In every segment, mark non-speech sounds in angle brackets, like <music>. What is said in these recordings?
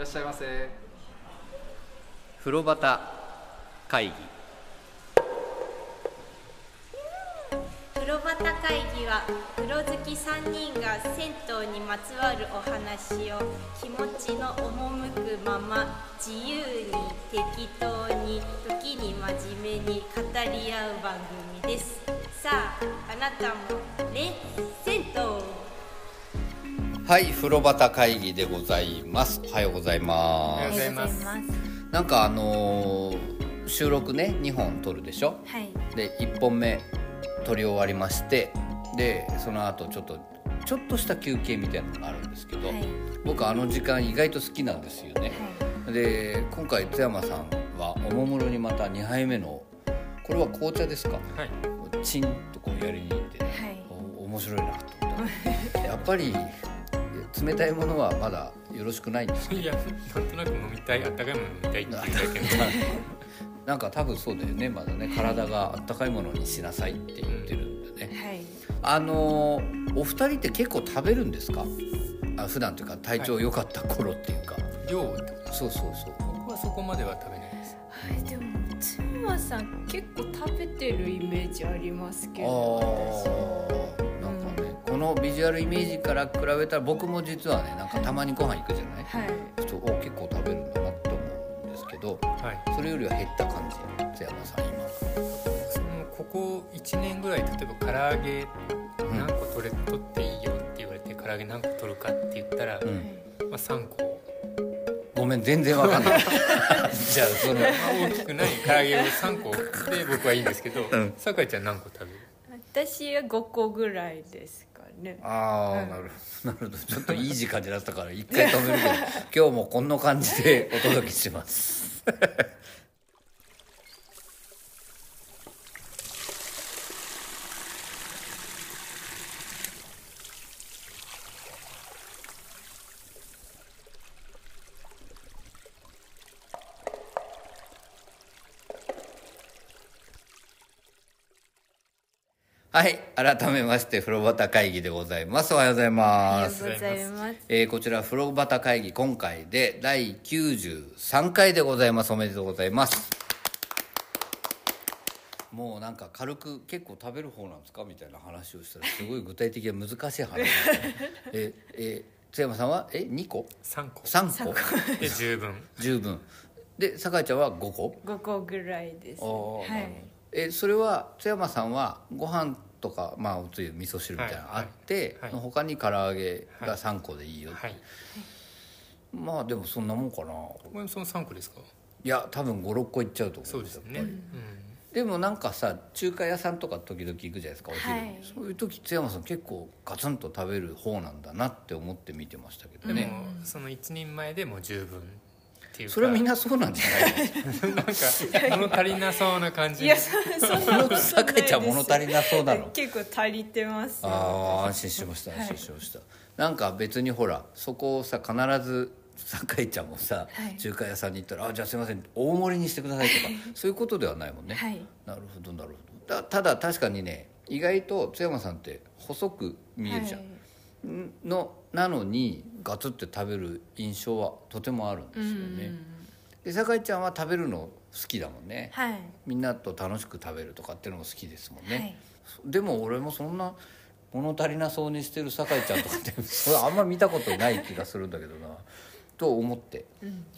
らっしゃいませ。風呂旗会議。風呂旗会議は風呂好き3人が銭湯にまつわるお話を気持ちの赴くまま自由に適当に時に真面目に語り合う番組です。さああなたもね銭湯はい風呂旗会議でございます。おはようございおはますようございます。なんかあのー収録ね2本撮るでしょ？はい。で1本目撮り終わりましてでその後ちょっとちょっとした休憩みたいなのがあるんですけど、はい。僕あの時間意外と好きなんですよね、で今回津山さんはおもむろにまた2杯目のこれは紅茶ですか？はい。チンとこうやりに行って、はい。お面白いなと思った。<laughs> やっぱり冷たいものはまだよろしくないんですか？いやなんとなく飲みたいあったかいもの飲みたいっていうだけのなんか多分そうだよね。まだね体があったかいものにしなさいって言ってるんでね、はい。あのーお二人って結構食べるんですか？あ普段というか体調良かった頃っていうか、量ってことそうそうそう。僕はそこまでは食べないです。はい、でも津山さん結構食べてるイメージありますけあどー。なんかねこのビジュアルイメージから比べたら僕も実はねなんかたまにご飯行くじゃない、はい。ちょっとお結構食べるんだなって思うんですけどはい。それよりは減った感じ津山さん今。そのここ1年ぐらい例えば唐揚げ何個取れ取っていいよって言われて唐揚げ何個取るかって言ったら、うん。まあ、3個、ごめん全然わかんない。<laughs> じゃあそのまあ、大きくない唐揚げを3個で僕はいいんですけど、ん。酒井ちゃん何個食べる？私は5個ぐらいですかね。ああなるほど。<laughs> なるほど。ちょっといい時間になったから一回止めるけど <laughs> 今日もこんな感じでお届けしますはい改めまして風呂旗会議でございます。おはようございあます。りがとうございます。えーこちら風呂旗会議今回で第93回でございます。おめでとうございます。もうなんか軽く結構食べる方なんですか？みたいな話をしたらすごい具体的な難しい話。<laughs> ええ津山さんは？え2個？3個。3個。で十分。十分。で酒井ちゃんは5個？5個ぐらいです、あーはい。えそれは津山さんはご飯とかまあおつゆ味噌汁みたいなのあって、はい。はいの他に唐揚げが3個でいいよ、はい。まあでもそんなもんかな。これもその3個ですか？いや多分56個いっちゃうと思そうですね、やっぱり。でもなんかさ中華屋さんとか時々行くじゃないですかお昼。に、はい。そういう時津山さん結構ガツンと食べる方なんだなって思って見てましたけどうん、でね、もその一人前でも十分っていうか。それはみんなそうなんじゃない <laughs> なんか物足りなそうな感じ。いやそそんなことないです酒井ちゃん物足りなそうなの結構足りてますよ。ああ安心しました安心しました、なんか別にほらそこをさ必ず酒井ちゃんもさ、はい。中華屋さんに行ったら「あじゃあすいません大盛りにしてください」とかそういうことではないもんね、はい。なるほどなるほど。だただ確かにね意外と津山さんって細く見えるじゃん、はい。んのなのにガツって食べる印象はとてもあるんですよね、で酒井ちゃんは食べるの好きだもんね、はい。みんなと楽しく食べるとかっていうのも好きですもんね、はい。でも俺もそんな物足りなそうにしてる酒井ちゃんとかって <laughs> それあんま見たことない気がするんだけどな。と思って、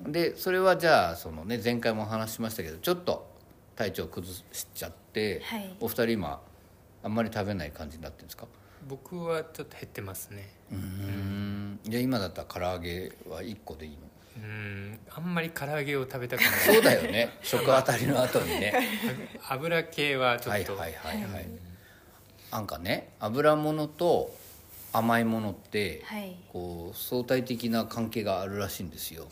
でそれはじゃあそのね前回もお話ししましたけどちょっと体調崩しちゃって、はい。お二人今あんまり食べない感じになってるんですか？僕はちょっと減ってますね。うん。じゃあ今だったら唐揚げは1個でいいの？うん。あんまり唐揚げを食べたくない。そうだよね。食当たりの後にね。<laughs> 油系はちょっと、はいはいはいはい。なんかね油物と甘いものって、はい。こう相対的な関係があるらしいんですよ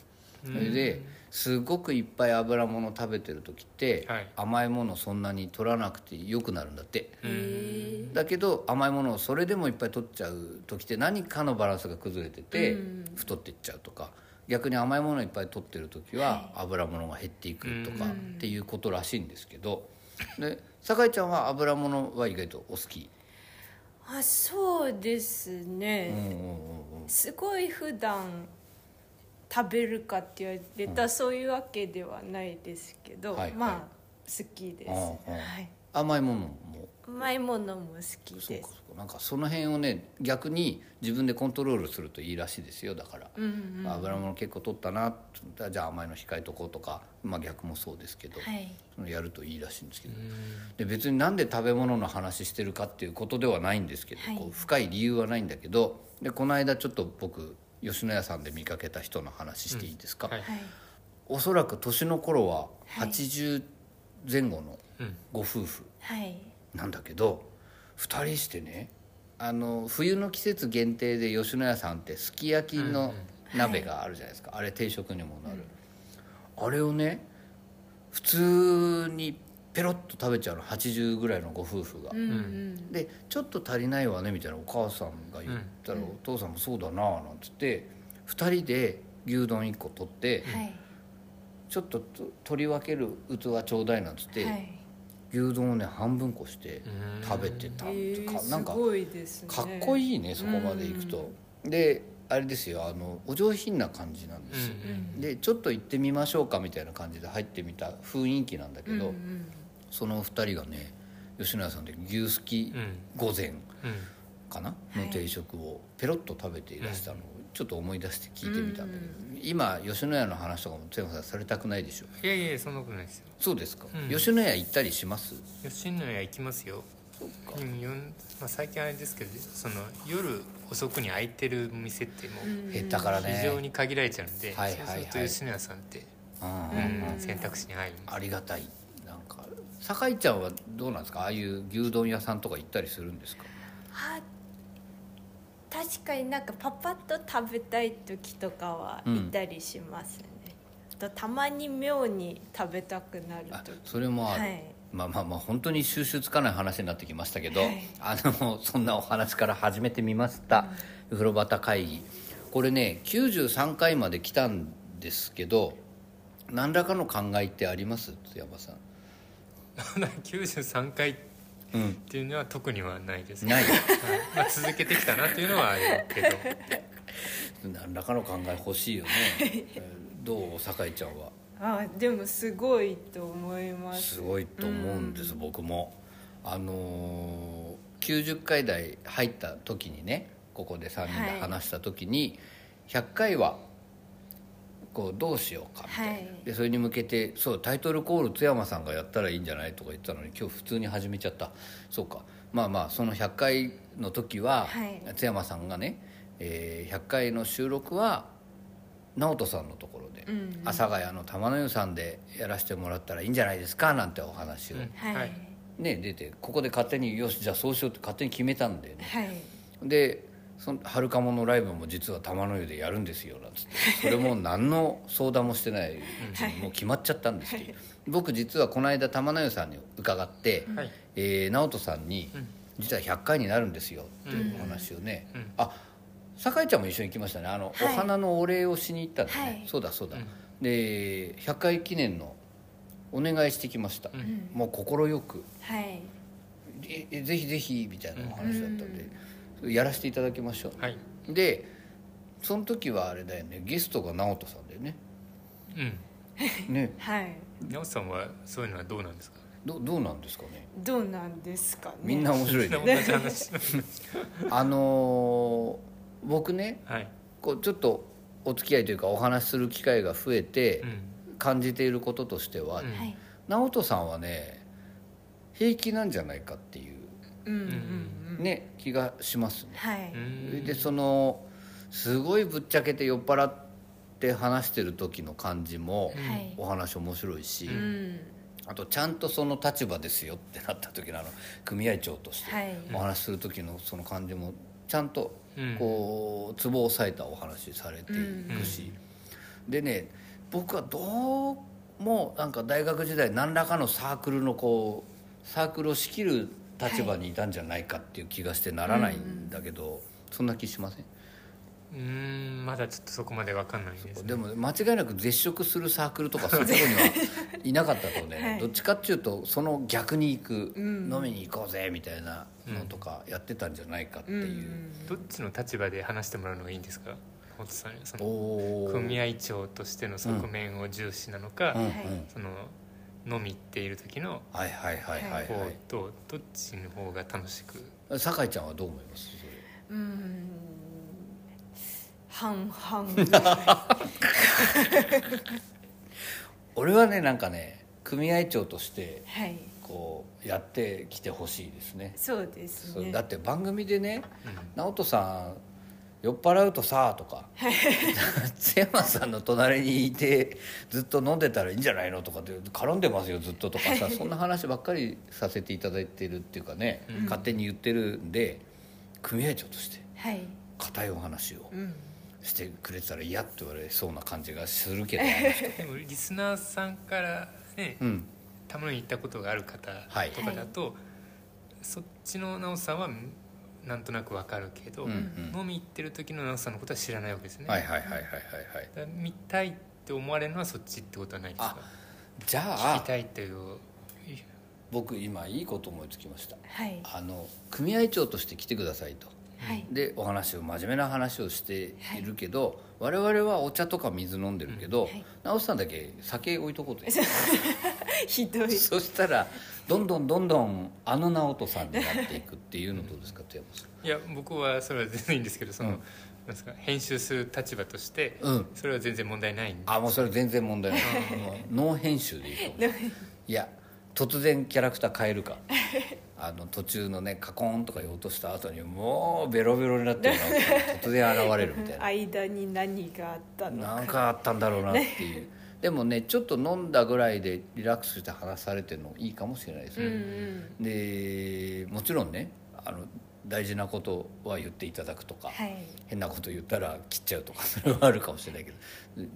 それですごくいっぱい油物食べてる時って、はい。甘いものそんなに取らなくてよくなるんだって。うん。だけど甘いものをそれでもいっぱい取っちゃう時って何かのバランスが崩れてて太っていっちゃうとか逆に甘いものをいっぱい取ってる時は油物が減っていくとかっていうことらしいんですけど。で酒井ちゃんは油物は意外とお好き？あそうですうんね、うんうんうん。すごい普段食べるかって言われたらそういうわけではないですけど、はいまあ、はい好きです、はい。甘いものも？甘いものも好きそうですかそうか。なんかその辺をね逆に自分でコントロールするといいらしいですよ。だから、うんうん油物結構取ったなじゃあ甘いの控えとこうとか、まあ、逆もそうですけど、はい。そのやるといいらしいんですけど、で別になんで食べ物の話してるかっていうことではないんですけど、はい。こう深い理由はないんだけどでこの間ちょっと僕吉野家さんで見かけた人の話していいですか、はい。はい。おそらく年の頃ははい。80前後のうん。ご夫婦。はい。なんだけど2人してねあの冬の季節限定で吉野家さんってすき焼きの鍋があるじゃないですか、あれ定食にもなる、あれをね普通にペロッと食べちゃうの80ぐらいのご夫婦が、うんうん。でちょっと足りないわねみたいなお母さんが言ったら、お父さんもそうだななんつって2人で牛丼1個取って、はい。ちょっとと取り分ける器ちょうだいなんつって、はい。牛丼をね半分こしてうん食べてたんですえかなんかね。かっこいいねそこまで行くと、であれですよあのお上品な感じなんですよ、うんでちょっと行ってみましょうかみたいな感じで入ってみた雰囲気なんだけど、うんうんその2人がね吉野家さんで牛すきうん。御膳うん。かな、はい。の定食をペロッと食べていらしたのをちょっと思い出して聞いてみたんだけど、今吉野家の話とかも津山さんされたくないでしょ？いやいやそんなことないですよ。そうですか、うん。吉野家行ったりします？吉野家行きますよ。そうか。うんまあ、最近あれですけどその夜遅くに開いてる店ってもう減ったからね。非常に限られちゃうんで、はいはいはい。そうすると吉野家さんって、うんうん選択肢に入るありがたい酒井ちゃんはどうなんですか？ああいう牛丼屋さんとか行ったりするんですか？あ確かになんかパパッと食べたい時とかはうんいたりしますね、とたまに妙に食べたくなるあ時それもある、はい。まあまあまあ本当に収集つかない話になってきましたけど、はい。あのそんなお話から始めてみました、風呂端会議。これね93回まで来たんですけど何らかの考えってあります？津山さん93回っうん。ていうのは特にはないですない。はい。まあ、続けてきたなっていうのはあるけど。<laughs> 何らかの考え欲しいよね、え <laughs> ーどう？酒井ちゃんは？あでもすごいと思います。すごいと思うんです、僕も。あのー90回台入った時にねここで3人で話した時に、100回はこうどうしようかみたいな、はい。でそれに向けてそうタイトルコール津山さんがやったらいいんじゃないとか言ってたのに今日普通に始めちゃった。そうか。まあまあその100回の時は、はい。津山さんがね、えー100回の収録は直人さんのところで、うん阿佐ヶ谷の玉の湯さんでやらせてもらったらいいんじゃないですかなんてお話を、うん。はいはい。ね出てここで勝手によしじゃあそうしようって勝手に決めたんだよね。はい。でその春かものライブも実は玉の湯でやるんですよなんつって。それも何の相談もしてないうちにもう決まっちゃったんですけど。僕実はこの間玉の湯さんに伺って、はい。えー直人さんにうん「実は100回になるんですよ」っていうお話をね、うん。あ酒井ちゃんも一緒に行きましたね。あの、はい。お花のお礼をしに行ったんだね、はい。そうだそうだ、うん。で100回記念のお願いしてきました、うん。もう快く。はい。ええぜひぜひみたいなお話だったんで、やらせていただきましょう、はい。でその時はあれだよねゲストが直人さんだよね。うん。<laughs> ね。はい。直さんはそういうのはどうなんですか？どどうなんですかね？どうなんですかね？みんな面白いね。同じ話。<laughs> あのー僕ねはい。こうちょっとお付き合いというかお話しする機会が増えてうん。感じていることとしては、うん。はい。直人さんはね平気なんじゃないかっていうね気がしますね。はい。うん。でそのすごいぶっちゃけて酔っ払って話してる時の感じもお話面白いし、うん。あとちゃんとその立場ですよってなった時のあの組合長としてはい。お話しする時のその感じもちゃんとうん。こうツボを押さえたお話されていくし、でね僕はどうもなんか大学時代何らかのサークルのこうサークルを仕切る立場にいたんじゃないかっていう気がしてならないんだけど、そんな気しません？うーんまだちょっとそこままでわかんないです、ね、でも間違いなく絶食するサークルとかそういうところに <laughs> はい。なかったとね、はい。どっちかっていうとその逆に行く、うん飲みに行こうぜみたいなのとかやってたんじゃないかっていう、どっちの立場で話してもらうのがいいんですか？直人さんにその組合長としての側面を重視なのか、うんうん。その飲み行っている時のはいはいはいはい方はい。とどっちの方が楽しく？酒井ちゃんはどう思います？それ。うん。半々ぐらい。俺はねなんかね組合長としてはい。こうやってきてほしいですね。そうですね。そうだって番組でねうん「直人さん酔っ払うとさ」とか。<laughs> 津山さんの隣にいてずっと飲んでたらいいんじゃないのとかって絡んでますよずっととかさ。<laughs> そんな話ばっかりさせていただいてるっていうかね、うん。勝手に言ってるんで組合長としてはい。固いお話をうん。してくれてたら嫌って言われそうな感じがするけど、<laughs> でもリスナーさんからね、うん、たまに行ったことがある方はいとかだと、そっちの直人さんはなんとなくわかるけど、うんうん。飲み行ってる時の直人さんのことは知らないわけですね、はいはいはいはいはいはい。見たいって思われるのはそっちってことはないですか？じゃあ聞きたいっていう。僕今いいこと思いつきました。はい。あの組合長として来てくださいと。はい。でお話を真面目な話をしているけど、我々はお茶とか水飲んでるけど、はい。直人さんだけ酒置いとこうと <laughs> ひどい。そしたらどんどんどんどんあの直人さんになっていくっていうのどうですか津山さん。いや僕はそれは全然いいんですけどその、うん。なんですか編集する立場として、うん。それは全然問題ないんであもうそれ全然問題ない。ノー編集でいいと思う <laughs> いや突然キャラクター変えるか。<laughs> あの途中のねカコーンとか言おうとした後にもうベロベロになってる <laughs> 突然現れるみたいな。間に何があったのか。なんかあったんだろうなっていうでもねちょっと飲んだぐらいでリラックスして話されてるのいいかもしれないですうんうね、ん。でもちろんねあの大事なことは言っていただくとか、はい。変なこと言ったら切っちゃうとか <laughs> それはあるかもしれないけど。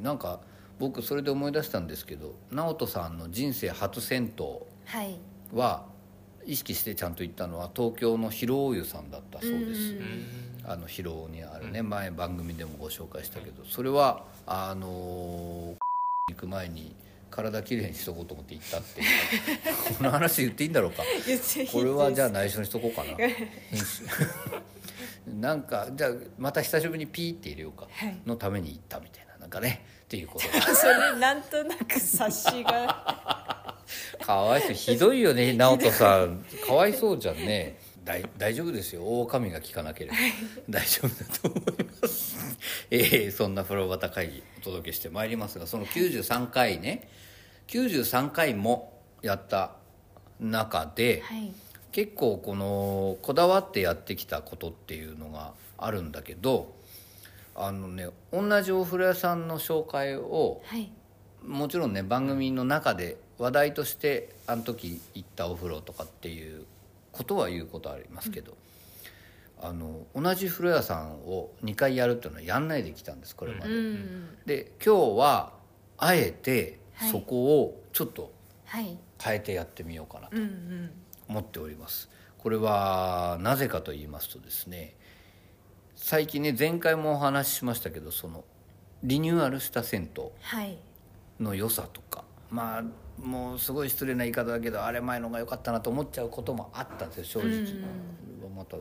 なんか僕それで思い出したんですけど直人さんの人生初銭湯はい。は意識してちゃんと行ったのは東京の広尾湯さんだったそうです、うんうんあの広尾にあるね、前番組でもご紹介したけどそれはあのー行く前に体きれいにしとこうと思って行ったって <laughs> この話言っていいんだろうか。これはじゃあ内緒にしとこうかな。<laughs> <laughs> なんかじゃあまた久しぶりにピーって入れようか。はい。のために行ったみたいな。なんかね。っていうこと。がそれなんとなく察しが。かわいそう。ひどいよね直人さん。かわいそうじゃんね大大丈夫ですよ。大神が聞かなければ。大丈夫だと思います。<laughs> えーそんな風呂旗会議お届けしてまいりますがその93回ね。93回もやった中で、はい。結構このこだわってやってきたことっていうのがあるんだけどあのね同じお風呂屋さんの紹介をはい。もちろんね番組の中で話題としてあの時行ったお風呂とかっていうことは言うことありますけど、あの同じ風呂屋さんを2回やるっていうのはやんないできたんですこれまうで。んで今日はあえてはい。そこをちょっとはい。変えてやってみようかなと思っております。これはなぜかと言いますとですね最近ね前回もお話ししましたけどそのリニューアルした銭湯はい。の良さとかまあもうすごい失礼な言い方だけどあれ前のが良かったなと思っちゃうこともあったんですよ正直、うんこれはまた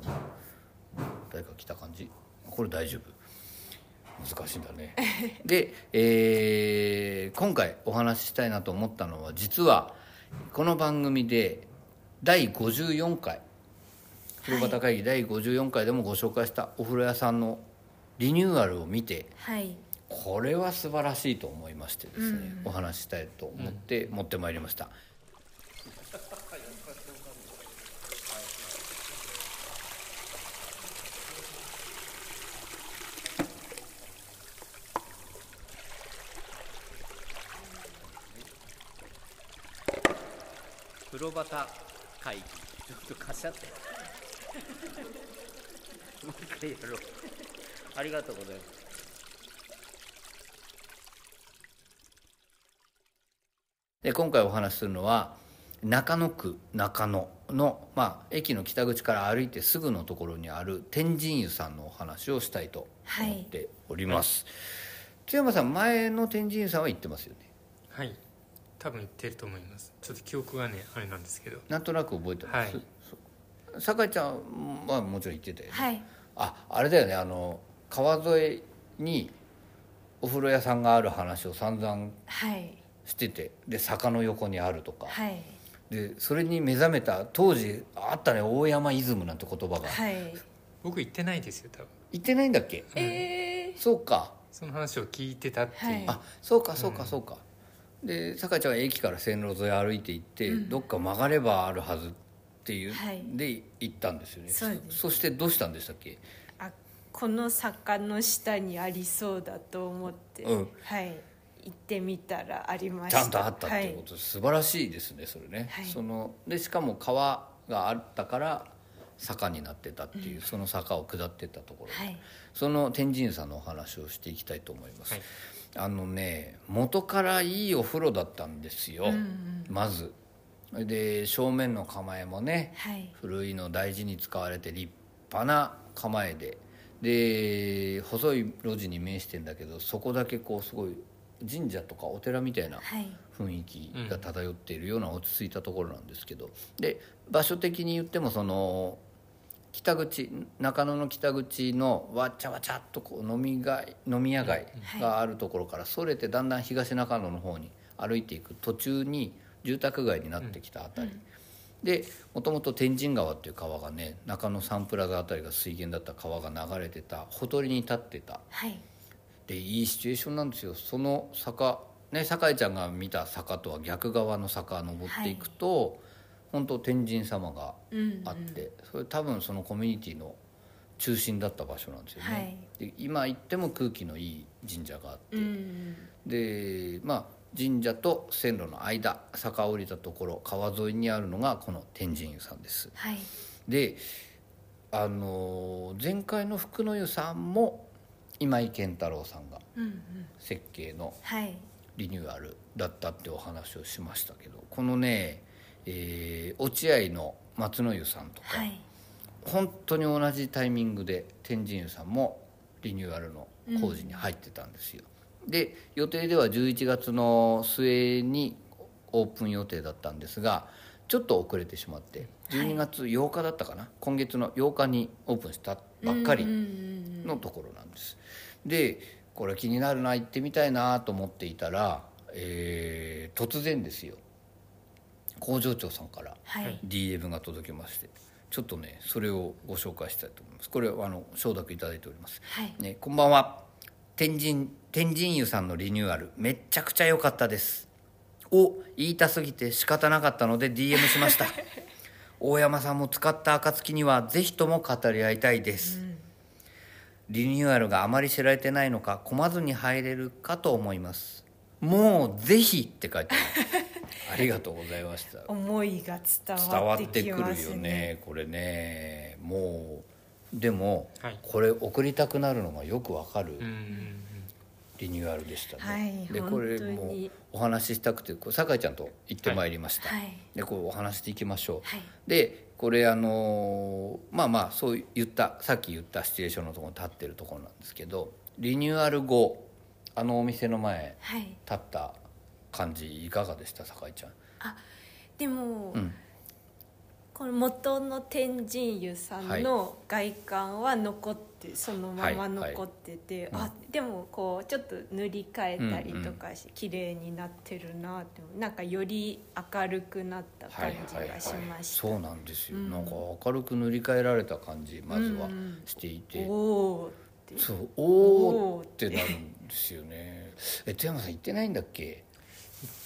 誰か来た感じ。これ大丈夫。難しいんだね。<laughs> で、えー今回お話ししたいなと思ったのは実はこの番組で第54回風呂旗会議第54回でもご紹介したお風呂屋さんのリニューアルを見てはいこれは素晴らしいと思いましてですね、お話ししたいと思って持ってまいりました、風呂旗会議。ちょっとかしゃって。<laughs> もう一回やろう。ありがとうございますで今回お話しするのは中野区中野の、まあ、駅の北口から歩いてすぐのところにある天神湯さんのお話をしたいと思っております、津山さん前の天神湯さんは行ってますよね？はい。多分言ってると思います。ちょっと記憶がねあれなんですけど。なんとなく覚えてます、はい。酒井ちゃんはもちろん行ってたよね、はい。ああれだよね。あの川沿いにお風呂屋さんがある話を散々はいしててで坂の横にあるとか、はい。でそれに目覚めた当時あったね大山イズムなんて言葉が、はい。僕行ってないですよ多分。言ってないんだっけ？えそうか。その話を聞いてたっていう、はい。あそうかそうかそうか、で酒井ちゃんが駅から線路沿い歩いて行って、どっか曲がればあるはずっていう、はい。で行ったんですよね。そうです。そしてどうしたんでしたっけ？あこの坂の下にありそうだと思って、うん。はい行ってみたらありましちたゃんとあったっていうこと、素晴らしいですねそれね、はい。そのでしかも川があったから坂になってたっていう、その坂を下ってったところはい。その天神さんのお話をしていきたいと思います、はい。あのね元からいいお風呂だったんですよ、うんうん。まず。で正面の構えもねはい。古いの大事に使われて立派な構えで。で細い路地に面してんだけどそこだけこうすごい神社とかお寺みたいなはい。雰囲気が漂っているような落ち着いたところなんですけど。で場所的に言ってもその北口中野の北口のわっちゃわちゃっとこう飲み街飲み屋街があるところからそれてだんだん東中野の方に歩いていく途中に住宅街になってきたあたり、でもともと天神川っていう川がね中野サンプラザあたりが水源だった川が流れてたほとりに立ってたはいでいいシチュエーションなんですよ。その坂ね酒井ちゃんが見た坂とは逆側の坂登っていくと、本当天神様がうんあって、それ多分そのコミュニティの中心だった場所なんですよね、で今行っても空気のいい神社があって、うんでまあ神社と線路の間坂を降りたところ川沿いにあるのがこの天神湯さんです。はい。であの前回の福の湯さんも今井健太郎さんがうんうん。設計のはい。リニューアルだったってお話をしましたけどこのね、えー落合の松の湯さんとか、はい。本当に同じタイミングで天神湯さんもリニューアルの工事に入ってたんですよ、で予定では11月の末にオープン予定だったんですがちょっと遅れてしまって12月8日だったかな、今月の8日にオープンしたばっかりのところなんです。でこれ気になるな行ってみたいなと思っていたら、えー突然ですよ。工場長さんからはい。DM が届きましてちょっとねそれをご紹介したいと思います。これはあの承諾いただいております、はい。ね、こんばんは。天神天神湯さんのリニューアルめっちゃくちゃ良かったです。お言いたすぎて仕方なかったので DM しました <laughs> 大山さんも使った暁にはぜひとも語り合いたいです、リニューアルがあまり知られてないのか混まずに入れるかと思います。もうぜひって書いてある <laughs> ありがとうございました。思いが伝伝わっわっててきますくるよねこれね。もうでも、はい。これ送りたくなるのがよくわかる。うんうんうんリニューアルでしたね、はいでこれもお話ししたくてこれ酒井ちゃんと行ってまいりました、はい。でこれお話していきましょう、はい。でこれあのーまあまあそう言ったさっき言ったシチュエーションのところに立ってるところなんですけどリニューアル後あのお店の前はい。立った感じいかがでした酒井ちゃん？でも、うん。この元の天神湯さんの外観は残って、そのまま残ってて、はいはいあでもこうちょっと塗り替えたりとかし、綺麗になってるなってなんかより明るくなった感じがしました、そうなんですよ、うん。なんか明るく塗り替えられた感じまずはうん。していて、おおって。そうおおってなるんですよね。え富山さん行ってないんだっけ？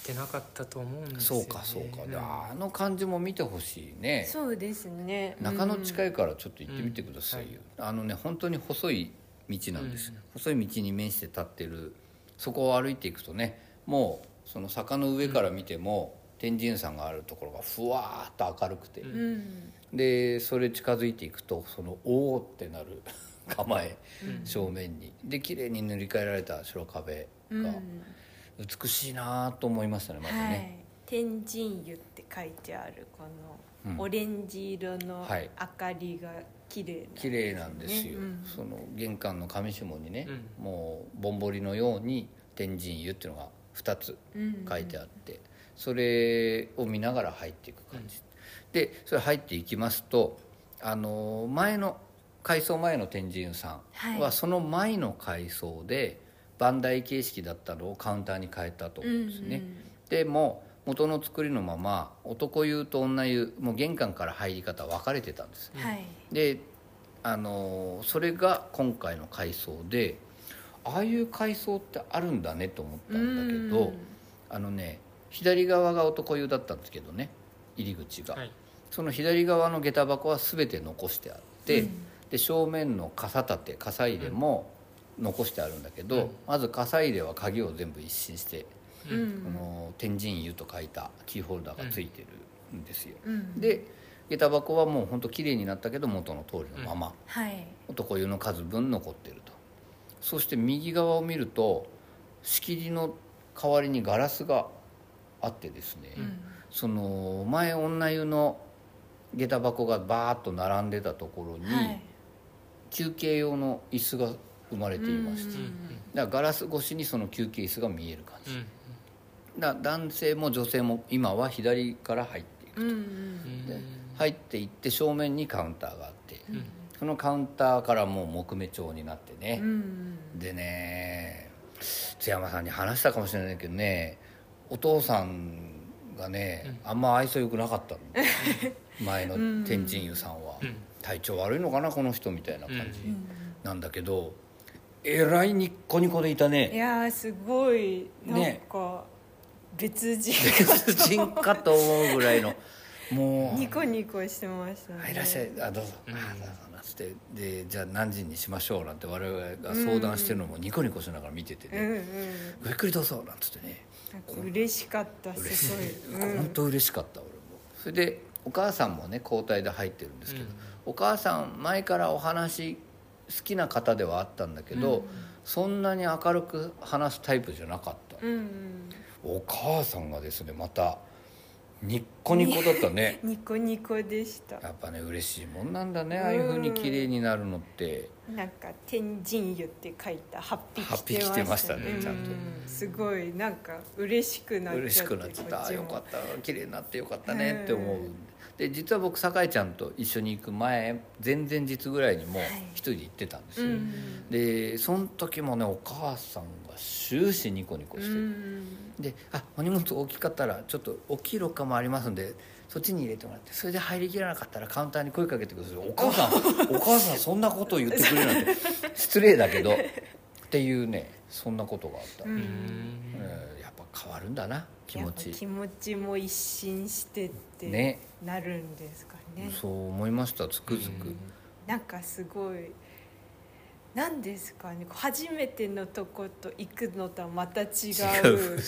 てなかったと思うんですよ、ね、そうかそうか、でんあの感じも見てほしいね。そうですね。中野近い、いからちょっと行ってみてくださいよ、あのね本当に細い道なんです、うん。細い道に面して立ってる。そこを歩いていくとねもうその坂の上から見ても、天神さんがあるところがふわーっと明るくて、うん。うんでそれ近づいていくとそのおおってなる <laughs> 構え、うん。正面に。で綺麗に塗り替えられた白壁うん。が美しいなと思いましたねまずはね、い、天神湯って書いてあるこうん。のオレンジ色のはい。明かりが綺麗綺麗なんですよ、うんその玄関の上下にね、うん。もうぼんぼりのように天神湯っていうのが2つうん書いてあって、それを見ながら入っていく感じ、でそれ入っていきますとあの前の改装前の天神湯さんはい。はその前の改装でバンダイ形式だったのをカウンターに変えたと思うんですね、でも元の作りのまま男湯と女湯もう玄関から入り方分かれてたんですはい。であのそれが今回の改装でああいう改装ってあるんだねと思ったんだけど、あのね左側が男湯だったんですけどね入り口が、はい。その左側の下駄箱は全て残してあって、で正面の傘立て傘入れも残してあるんだけど、うん。まず傘入れは鍵を全部一新して、うん。この天神湯と書いたキーホルダーがついてるんですよ、うん。で下駄箱はもう本当綺麗になったけど元の通りのまま、はい。男湯の数分残ってると。そして右側を見ると仕切りの代わりにガラスがあってですね、その前女湯の下駄箱がバーッと並んでたところに、はい。休憩用の椅子が生まれていまして、うんだからガラス越しにその休憩椅子が見える感じ、うんだ男性も女性も今は左から入っていくうんうんで入っていって正面にカウンターがあって、んそのカウンターからもう木目調になってね、うんでね津山さんに話したかもしれないけどねお父さんがね、あんま愛想よくなかったの。<laughs> 前の天神湯さんは、うん。体調悪いのかなこの人みたいな感じなんだけど、えらいニッコニコでいたいねやーすごい。なんねか別人。別人かと思うぐらいの。もう。ニコニコしてましたね。あいらっしゃい。あどうぞ、うん。あどうぞ。なんつって。でじゃあ何時にしましょう？なんて我々が相談してるのもニコニコしながら見ててね、うんうん。ゆっくりどうぞ。なんつってね。嬉しかったすごい。い、本当嬉しかった俺も。それでお母さんもね交代で入ってるんですけど、うん。お母さん前からお話好きな方ではあったんだけど、そんなに明るく話すタイプじゃなかった、うんうん。お母さんがですねまたニッコニコだったね。<laughs> ニコニコでした。やっぱね嬉しいもんなんだねああいうふうに綺麗になるのって。なんか天神湯って書いたハッピー着てましたね。うんちゃんと。すごいなんか嬉しくなっちゃって嬉しくなっちゃった。あよかった。綺麗になってよかったねって思うで実は僕酒井ちゃんと一緒に行く前前々日ぐらいにもはい。一人で行ってたんですよ、うんでその時もねお母さんが終始ニコニコうしてる、んで「あお荷物大きかったらちょっと大きいロッカーもありますんでそっちに入れてもらってそれで入りきらなかったらカウンターに声かけてください」お母さん <laughs> お母さんそんなことを言ってくれるなんて失礼だけど。っていうねそんなことがあった、ううん。うん。んやっぱ変わるんだな気持ち。気持ちも一新してってね。なるんですかね。そう思いましたつくづく、なんかすごいなんですかね。初めてのとこと行くのとはまた違う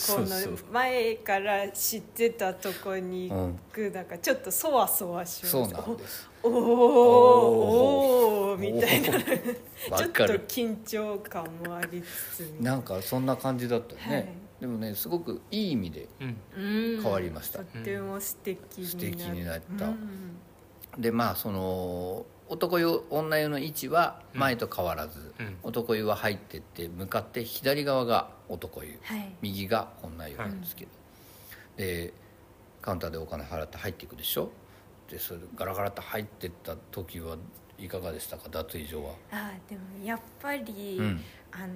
この前から知ってたとこに行く、なんかちょっとそわそわします。そうなんですおおーおー。みたいな。<laughs> ちょっと緊張感もありつつみな。んかそんな感じだったよね、はい。でもねすごくいい意味でうん。うん変わりました。とっても素敵素敵になった。うん。でまあその男湯女湯の位置は前と変わらず、うん。男湯は入ってって向かって左側が男湯。はい。右が女湯なんですけど、でカウンターでお金払って入っていくでしょでそれガラガラって入ってった時はいかがでしたか脱衣所は、あーでもやっぱり、うん。あの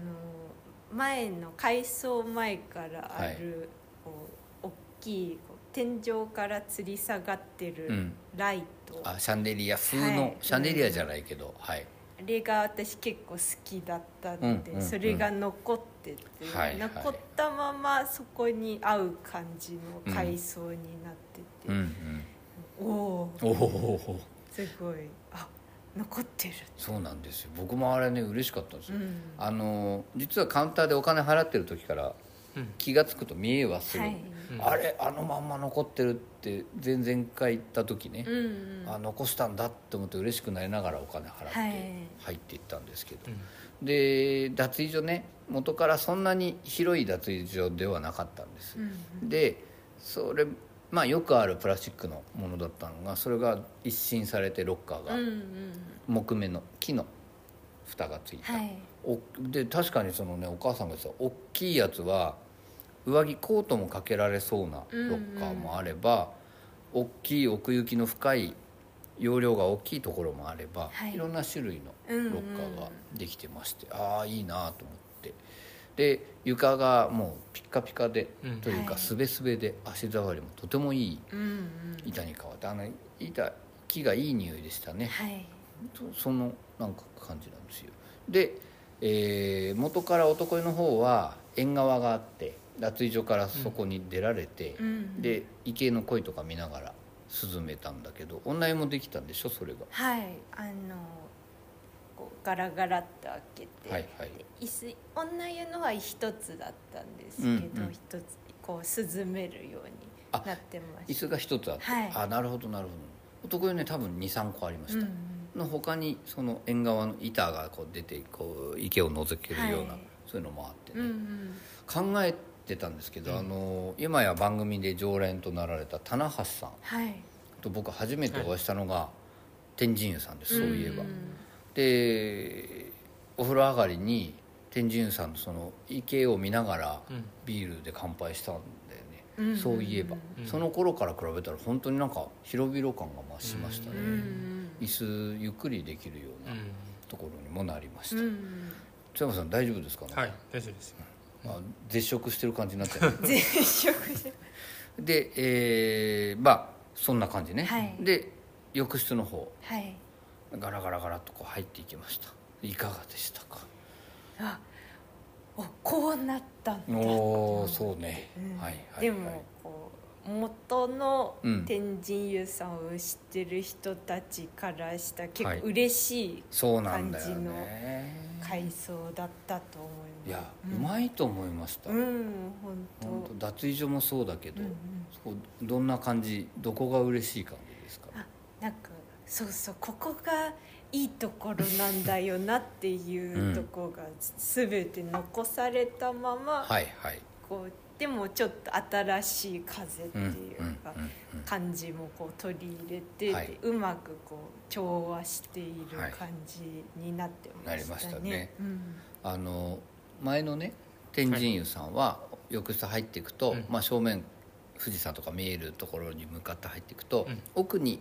前の改装前からある、こう大きい天井から吊り下がってるうん。ライト、あシャンデリア風の、はい。シャンデリアじゃないけど、はい。あれが私結構好きだったので、うんうんうんそれが残ってて、はい残ったままそこに合う感じの改装になってて、うんうんおおすごい。あ残ってる、そうなんですよ。僕もあれね嬉しかったんですよ、うん。あの実はカウンターでお金払ってる時からうん。気が付くと見えはする、はい。あれあのまんま残ってるって前々回行った時ね、うんうん。あ残したんだって思って嬉しくなりながらお金払ってはい。入っていったんですけど、うん。で脱衣所ね元からそんなに広い脱衣所ではなかったんです、うん。でそれまあよくあるプラスチックのものだったのがそれが一新されてロッカーがうんうん木目の木の蓋がついた、はい。おで確かにそのねお母さんが言ってた大きいやつは上着コートもかけられそうなロッカーもあれば、大きい奥行きの深い容量が大きいところもあれば、はい。い、ろんな種類のうんうん。ロッカーができてまして、ああいいなと思ってで床がもうピッカピカで、うん。というかはい。すべすべで足触りもとてもいい板に変わってあの板木がいい匂いでしたね、はい。そそのなんか感じなんですよ。で、えー元から男湯の方は縁側があって脱衣所からそこに出られて、うんで池の鯉とか見ながら涼めたんだけど女湯もできたんでしょそれが。はい。あのこうガラガラっと開けて、はいはい。で椅子女湯のは一つだったんですけどうんうん。一、つこう涼めるようになってました。椅子が一つあって、はい。あなるほどなるほど。男湯ね多分23個ありました、うんの他にその縁側の板がこう出てこう池を覗けるような、はい。そういうのもあってうんうね、ん。考えてたんですけど、うん。あの今や番組で常連となられた棚橋さんはい。と僕初めてお会いしたのが、天神湯さんですそういえば、んでお風呂上がりに天神湯さんのその池を見ながらうん。ビールで乾杯したんだよね、うん。そういえば、うん。その頃から比べたら本当になんか広々感が増しましたね、うん。うん椅子ゆっくりできるようなうところにもなりました、うん。津山さん大丈夫ですか？ね、んはい大丈夫ですあ絶食してる感じになってる全食してでえーまあそんな感じね、はい。で浴室の方。はいガラガラガラとこう入っていきました。いかがでしたか？あおこうなったんだ。おおそうね、うん。はいはい、はい、でもこう元のうん。天神湯さんを知ってる人たちからしたら結はい。構嬉しい感じのね。階層だったと思います。いや、ううんまいと思いました、うん本当。脱衣所もそうだけど、うんうん。どんな感じどこが嬉しい感じですか？あなんかそうそうここがいいところなんだよなっていうところが全て残されたまま、はいはい。こうでもちょっと新しい風っていうか、感じもこう取り入れて、はいでうまくこう調和しているはい感じになってましたね。なりましたね。うん。あの前のね天神湯さんは浴室入っていくと、うん。まあ、正面富士山とか見えるところに向かって入っていくと、うん。奥に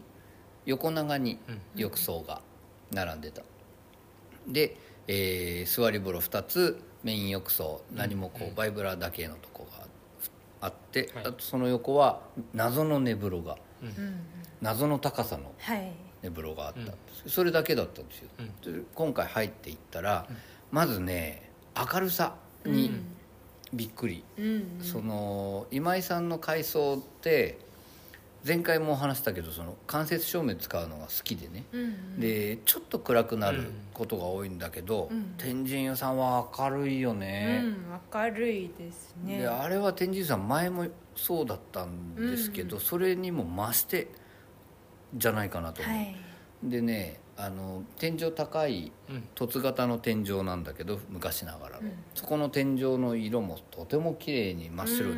横長にうん。浴槽が並んでた。で、えー座り風呂2つメイン浴槽何もこうバイブラだけのとこがあって、はい。あとその横は謎の寝風呂が謎の高さのはい。寝風呂があった。ん。です、それだけだったんですよ、で今回入っていったら、まずね明るさにびっくり、うんうん。その今井さんの改装って前回もお話したけどその間接照明使うのが好きでね、うんうん。でちょっと暗くなることが多いんだけど、うん。天神屋さんは明るいよね、うん、明るいですね。であれは天神屋さん前もそうだったんですけど、うん。それにも増してじゃないかなと思う、はい。でねあの天井高いうん。凸型の天井なんだけど昔ながらの、うん。そこの天井の色もとても綺麗に真っ白に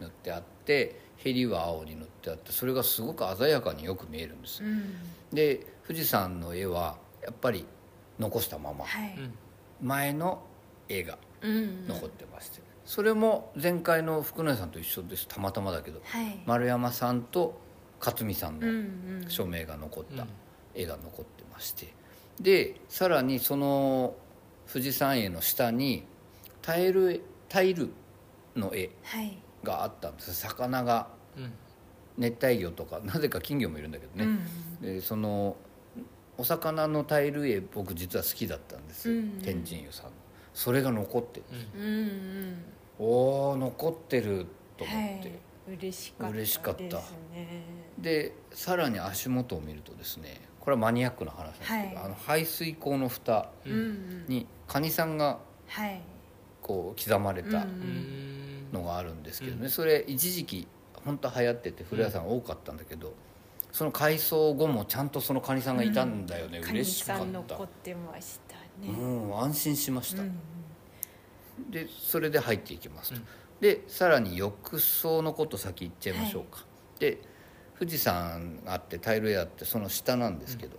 塗ってあって、へりは青に塗ってあってそれがすごく鮮やかによく見えるんです、うん。で富士山の絵はやっぱり残したままはい。前の絵がうん。残ってまして、それも前回の福野屋さんと一緒です。たまたまだけどはい。丸山さんと勝美さんうんのうん。署名が残ったうん。絵が残ってましてでさらにその富士山絵の下にタイルタイルの絵はいがあったんです。魚がうん。熱帯魚とかなぜか金魚もいるんだけどね、うんでそのお魚のタイル絵僕実は好きだったんです、うんうん。天神湯さん。のそれが残ってる。うん。うんうん。おお残ってると思はって、い。嬉しかった嬉しかった。ですねでさらに足元を見るとですねこれはマニアックな話なんですけど、はい。あの排水口の蓋にカニさんがはい。こう刻まれたうんうんのがあるんですけどね、うん。それ一時期本当流行ってて古谷さん多かったんだけど、その改装後もちゃんとそのカニさんがいたんだよね、カニ嬉しかさんった残ってましたね。うん安心しました、うんでそれで入っていきますと、うん。でさらに浴槽のこと先言っちゃいましょうか、で富士山があってタイル絵あってその下なんですけど、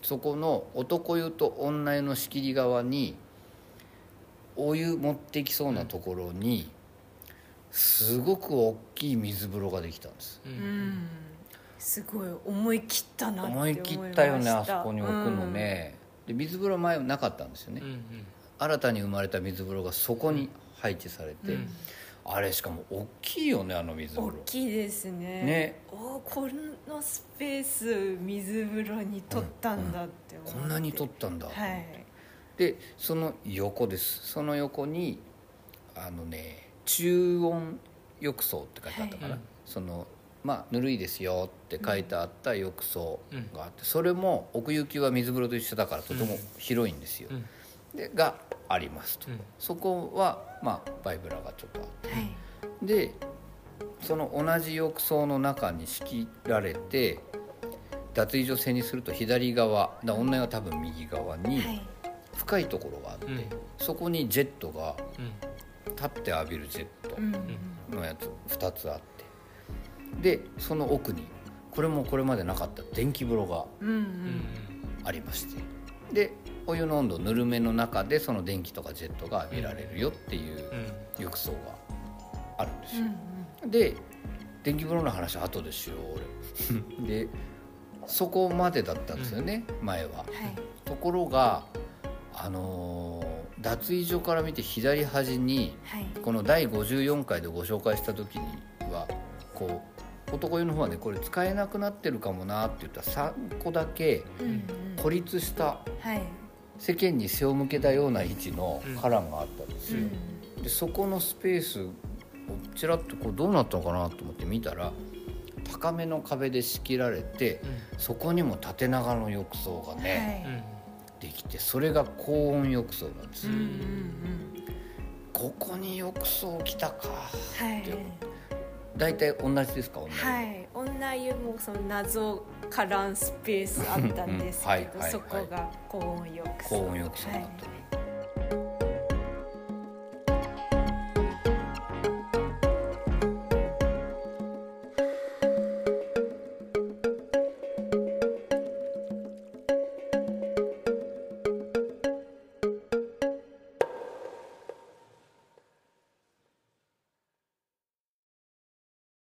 そこの男湯と女湯の仕切り側にお湯持ってきそうなところに、すごく大きい水風呂ができたんです。ううん。んすごい。思い切ったなって思思いいました。切ったよねあそこに置くのね、で水風呂前なかったんですよね、うんうん。新たに生まれた水風呂がそこに配置されて、うん。あれしかも大きいよねあの水うん、風呂。大きいですね。ね。おーこのスペース水風呂に取ったんだって思って、こんなに取ったんだ、はい。でその横です。その横にあのね中温浴槽って書いてあったかな、はい。そのまあぬるいですよって書いてあった浴槽があって、それも奥行きは水風呂と一緒だからとても広いんですよ、うん。でがありますと、うん。そこはまあバイブラがちょっとあって。はい。でその同じ浴槽の中に仕切られて脱衣所線にすると左側だ女は多分右側にはい。深いところがあって、うん。そこにジェットがうん立って浴びるジェットうんのやつ2つあって。でその奥にこれもこれまでなかった電気風呂がありまして。でお湯の温度ぬるめの中でその電気とかジェットが浴びられるよっていううん。浴槽があるんですよ、うんで電気風呂の話は後でしよう俺。<laughs> でそこまでだったんですよね、前は。はい。ところがあのー脱衣所から見て左端にはい。この第54回でご紹介した時にはこう男湯の方はねこれ使えなくなってるかもなって言ったら3個だけうんうん。孤立したはい。世間に背を向けたような位置の花壇があったんですよ、うん。でそこのスペースをちらっとこうどうなったのかなと思って見たら高めの壁で仕切られてそこにも縦長の浴槽がね、うんきてそれが高温浴槽なんです。よ、うんうんうん。ここに浴槽来たか。はい。大体同じですか同じ、はい。女湯もその謎カランスペースあったんですけどはいそこが高温浴槽。高温浴槽だった、はい